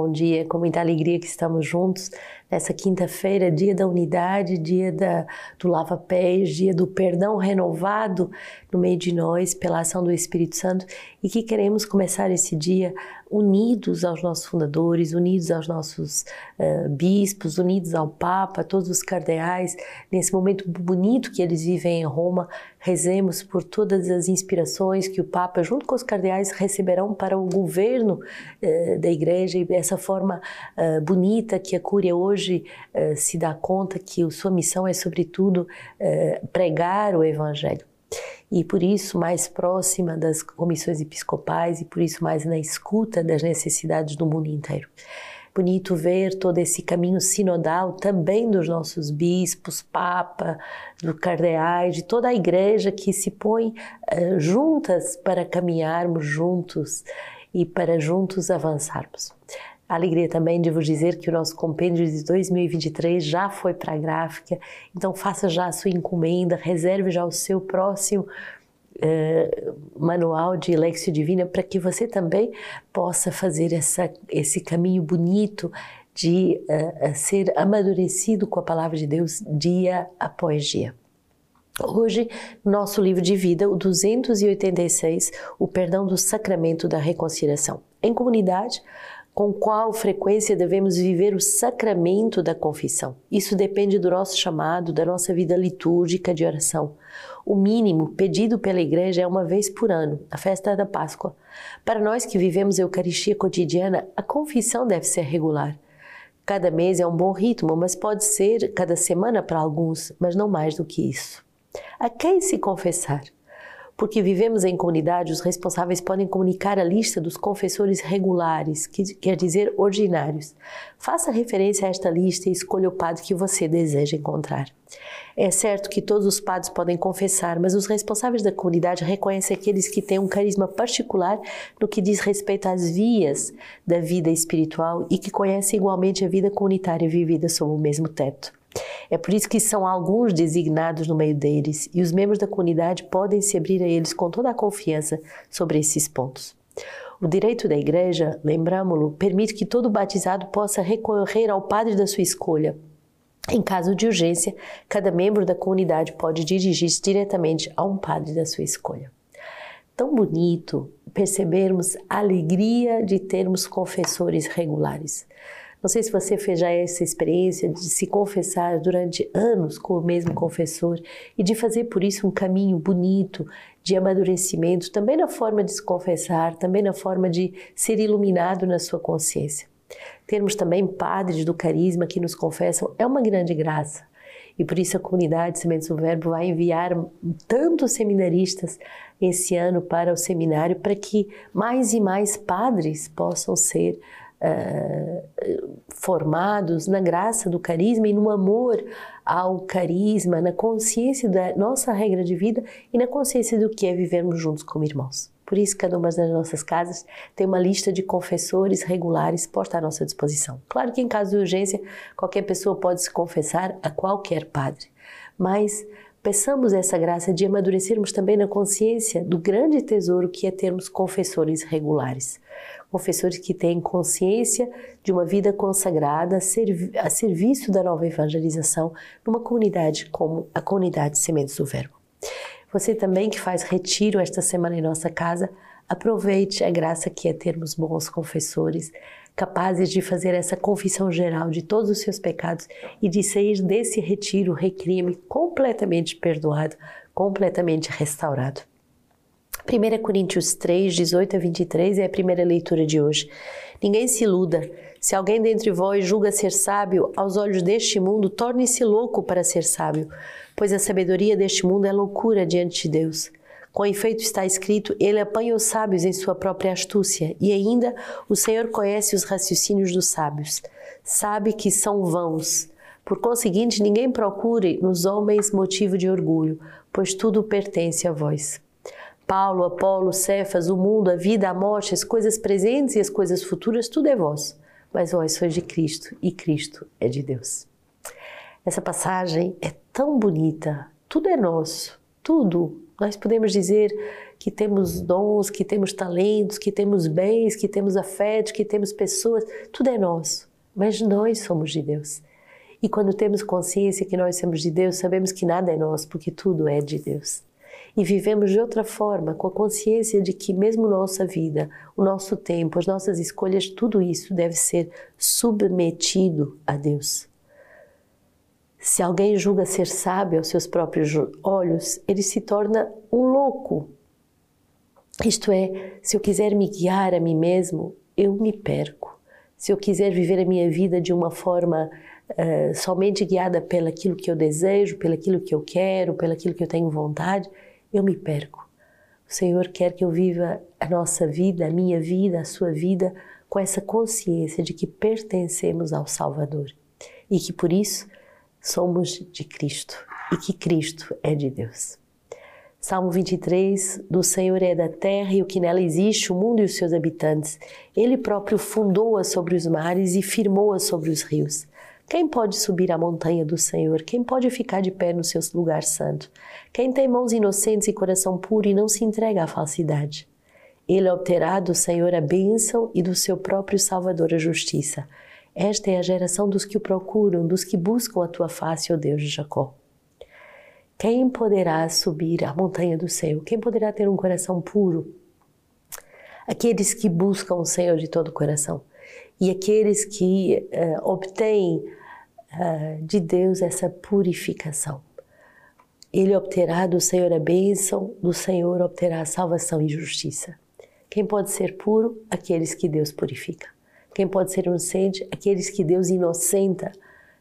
Bom dia, com muita alegria que estamos juntos nessa quinta-feira, dia da unidade, dia da, do lava-pés, dia do perdão renovado no meio de nós pela ação do Espírito Santo. E que queremos começar esse dia unidos aos nossos fundadores, unidos aos nossos uh, bispos, unidos ao Papa, todos os cardeais, nesse momento bonito que eles vivem em Roma, rezemos por todas as inspirações que o Papa, junto com os cardeais, receberão para o governo uh, da Igreja. E essa forma uh, bonita que a Cúria hoje se dá conta que sua missão é, sobretudo, pregar o Evangelho e por isso mais próxima das comissões episcopais e por isso mais na escuta das necessidades do mundo inteiro. Bonito ver todo esse caminho sinodal também dos nossos bispos, papa, do cardeais, de toda a igreja que se põe uh, juntas para caminharmos juntos e para juntos avançarmos. Alegria também de vos dizer que o nosso compêndio de 2023 já foi para a gráfica, então faça já a sua encomenda, reserve já o seu próximo uh, manual de Lexio Divina para que você também possa fazer essa, esse caminho bonito de uh, ser amadurecido com a palavra de Deus dia após dia. Hoje, nosso livro de vida, o 286, o perdão do sacramento da reconciliação. Em comunidade, com qual frequência devemos viver o sacramento da confissão. Isso depende do nosso chamado, da nossa vida litúrgica de oração. O mínimo pedido pela igreja é uma vez por ano, a festa da Páscoa. Para nós que vivemos a Eucaristia cotidiana, a confissão deve ser regular. Cada mês é um bom ritmo, mas pode ser cada semana para alguns, mas não mais do que isso. A quem se confessar? Porque vivemos em comunidade, os responsáveis podem comunicar a lista dos confessores regulares, que quer dizer ordinários. Faça referência a esta lista e escolha o padre que você deseja encontrar. É certo que todos os padres podem confessar, mas os responsáveis da comunidade reconhecem aqueles que têm um carisma particular no que diz respeito às vias da vida espiritual e que conhecem igualmente a vida comunitária vivida sob o mesmo teto. É por isso que são alguns designados no meio deles e os membros da comunidade podem se abrir a eles com toda a confiança sobre esses pontos. O direito da igreja, lembramo-lo, permite que todo batizado possa recorrer ao padre da sua escolha. Em caso de urgência, cada membro da comunidade pode dirigir-se diretamente a um padre da sua escolha. Tão bonito percebermos a alegria de termos confessores regulares. Não sei se você fez já essa experiência de se confessar durante anos com o mesmo confessor e de fazer por isso um caminho bonito de amadurecimento, também na forma de se confessar, também na forma de ser iluminado na sua consciência. Termos também padres do carisma que nos confessam é uma grande graça. E por isso a comunidade Sementes do Verbo vai enviar tantos seminaristas esse ano para o seminário para que mais e mais padres possam ser uh, formados na graça do carisma e no amor ao carisma, na consciência da nossa regra de vida e na consciência do que é vivermos juntos como irmãos. Por isso, cada uma das nossas casas tem uma lista de confessores regulares posta à nossa disposição. Claro que, em caso de urgência, qualquer pessoa pode se confessar a qualquer padre, mas peçamos essa graça de amadurecermos também na consciência do grande tesouro que é termos confessores regulares confessores que têm consciência de uma vida consagrada a serviço da nova evangelização numa comunidade como a comunidade Sementes do Verbo. Você também que faz retiro esta semana em nossa casa, aproveite a graça que é termos bons confessores, capazes de fazer essa confissão geral de todos os seus pecados e de sair desse retiro, recrime, completamente perdoado, completamente restaurado. 1 Coríntios 3, 18 a 23 é a primeira leitura de hoje. Ninguém se iluda. Se alguém dentre vós julga ser sábio, aos olhos deste mundo, torne-se louco para ser sábio, pois a sabedoria deste mundo é loucura diante de Deus. Com efeito está escrito: Ele apanha os sábios em sua própria astúcia, e ainda o Senhor conhece os raciocínios dos sábios. Sabe que são vãos. Por conseguinte, ninguém procure nos homens motivo de orgulho, pois tudo pertence a vós. Paulo, Apolo, Cefas, o mundo, a vida, a morte, as coisas presentes e as coisas futuras, tudo é vosso. Mas vós sois de Cristo e Cristo é de Deus. Essa passagem é tão bonita, tudo é nosso, tudo. Nós podemos dizer que temos dons, que temos talentos, que temos bens, que temos afetos, que temos pessoas, tudo é nosso, mas nós somos de Deus. E quando temos consciência que nós somos de Deus, sabemos que nada é nosso, porque tudo é de Deus. E vivemos de outra forma, com a consciência de que, mesmo nossa vida, o nosso tempo, as nossas escolhas, tudo isso deve ser submetido a Deus. Se alguém julga ser sábio aos seus próprios olhos, ele se torna um louco. Isto é, se eu quiser me guiar a mim mesmo, eu me perco. Se eu quiser viver a minha vida de uma forma uh, somente guiada pelaquilo que eu desejo, pelaquilo que eu quero, pelaquilo que eu tenho vontade, eu me perco. O Senhor quer que eu viva a nossa vida, a minha vida, a sua vida, com essa consciência de que pertencemos ao Salvador e que por isso somos de Cristo e que Cristo é de Deus. Salmo 23: Do Senhor é da terra e o que nela existe, o mundo e os seus habitantes. Ele próprio fundou-a sobre os mares e firmou-a sobre os rios. Quem pode subir à montanha do Senhor? Quem pode ficar de pé no seu lugar santo? Quem tem mãos inocentes e coração puro e não se entrega à falsidade? Ele obterá do Senhor a bênção e do seu próprio Salvador a justiça. Esta é a geração dos que o procuram, dos que buscam a tua face, ó Deus de Jacó. Quem poderá subir à montanha do Senhor? Quem poderá ter um coração puro? Aqueles que buscam o Senhor de todo o coração e aqueles que uh, obtêm uh, de Deus essa purificação. Ele obterá do Senhor a bênção, do Senhor obterá a salvação e justiça. Quem pode ser puro? Aqueles que Deus purifica. Quem pode ser inocente? Aqueles que Deus inocenta.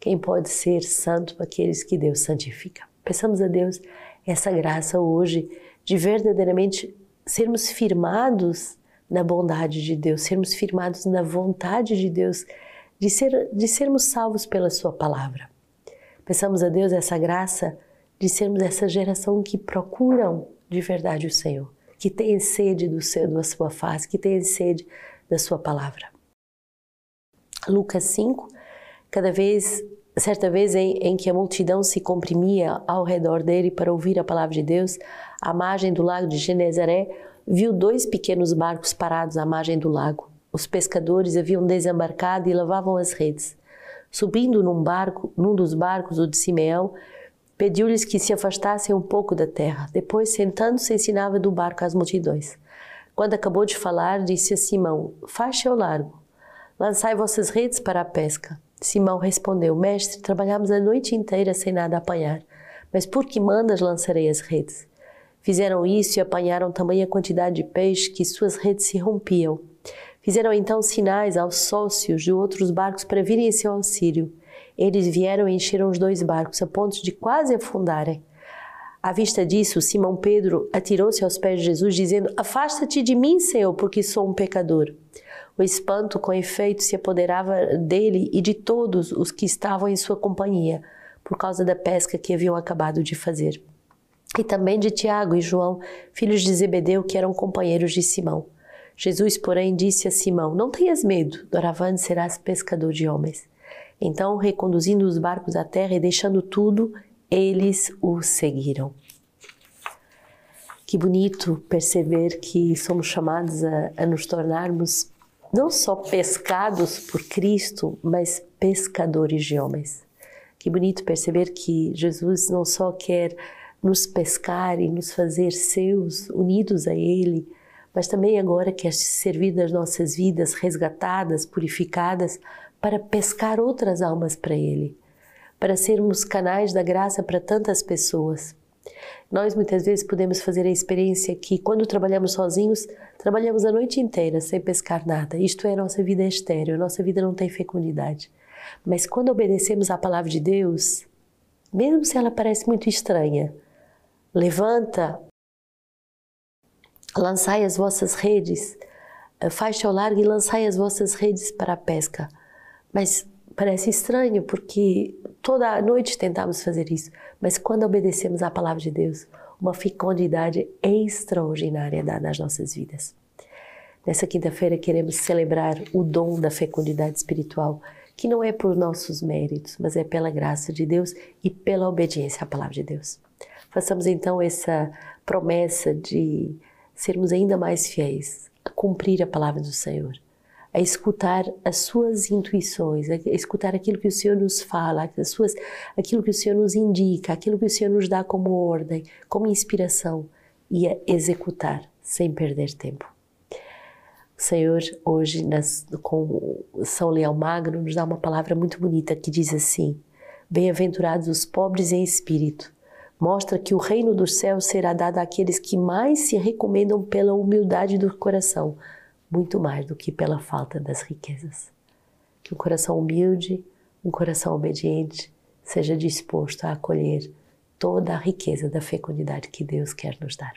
Quem pode ser santo? Aqueles que Deus santifica. Peçamos a Deus essa graça hoje de verdadeiramente sermos firmados na bondade de Deus, sermos firmados na vontade de Deus, de, ser, de sermos salvos pela Sua palavra. Peçamos a Deus essa graça de sermos essa geração que procuram de verdade o Senhor, que tem sede do seu, da Sua face, que tem sede da Sua palavra. Lucas 5, cada vez, certa vez em, em que a multidão se comprimia ao redor dele para ouvir a palavra de Deus, à margem do lago de Genezaré, viu dois pequenos barcos parados à margem do lago. Os pescadores haviam desembarcado e lavavam as redes. Subindo num barco, num dos barcos, o de Simeão, pediu-lhes que se afastassem um pouco da terra. Depois, sentando-se, ensinava do barco às multidões. Quando acabou de falar, disse a Simão: Faixe ao largo, lançai vossas redes para a pesca. Simão respondeu: Mestre, trabalhamos a noite inteira sem nada apanhar, mas por que mandas lançarei as redes? Fizeram isso e apanharam tamanha quantidade de peixe que suas redes se rompiam. Fizeram então sinais aos sócios de outros barcos para virem em seu auxílio. Eles vieram e encheram os dois barcos a ponto de quase afundarem. À vista disso, Simão Pedro atirou-se aos pés de Jesus, dizendo: Afasta-te de mim, Senhor, porque sou um pecador. O espanto, com efeito, se apoderava dele e de todos os que estavam em sua companhia, por causa da pesca que haviam acabado de fazer e também de Tiago e João, filhos de Zebedeu, que eram companheiros de Simão. Jesus, porém, disse a Simão: Não tenhas medo, doravante serás pescador de homens. Então, reconduzindo os barcos à terra e deixando tudo, eles o seguiram. Que bonito perceber que somos chamados a, a nos tornarmos não só pescados por Cristo, mas pescadores de homens. Que bonito perceber que Jesus não só quer nos pescar e nos fazer seus, unidos a Ele, mas também agora quer servir das nossas vidas resgatadas, purificadas, para pescar outras almas para Ele, para sermos canais da graça para tantas pessoas. Nós muitas vezes podemos fazer a experiência que, quando trabalhamos sozinhos, trabalhamos a noite inteira sem pescar nada. Isto é, a nossa vida é estéreo, a nossa vida não tem fecundidade. Mas quando obedecemos à palavra de Deus, mesmo se ela parece muito estranha, Levanta, lançai as vossas redes, eh, faixa ao largo e lançai as vossas redes para a pesca. Mas parece estranho porque toda noite tentamos fazer isso, mas quando obedecemos à palavra de Deus, uma fecundidade extraordinária dá nas nossas vidas. Nessa quinta-feira queremos celebrar o dom da fecundidade espiritual, que não é por nossos méritos, mas é pela graça de Deus e pela obediência à palavra de Deus. Façamos então essa promessa de sermos ainda mais fiéis a cumprir a palavra do Senhor, a escutar as suas intuições, a escutar aquilo que o Senhor nos fala, as suas, aquilo que o Senhor nos indica, aquilo que o Senhor nos dá como ordem, como inspiração e a executar sem perder tempo. O Senhor, hoje, nas, com São Leão Magno, nos dá uma palavra muito bonita que diz assim: Bem-aventurados os pobres em espírito. Mostra que o reino dos céus será dado àqueles que mais se recomendam pela humildade do coração, muito mais do que pela falta das riquezas. Que um coração humilde, um coração obediente, seja disposto a acolher toda a riqueza da fecundidade que Deus quer nos dar.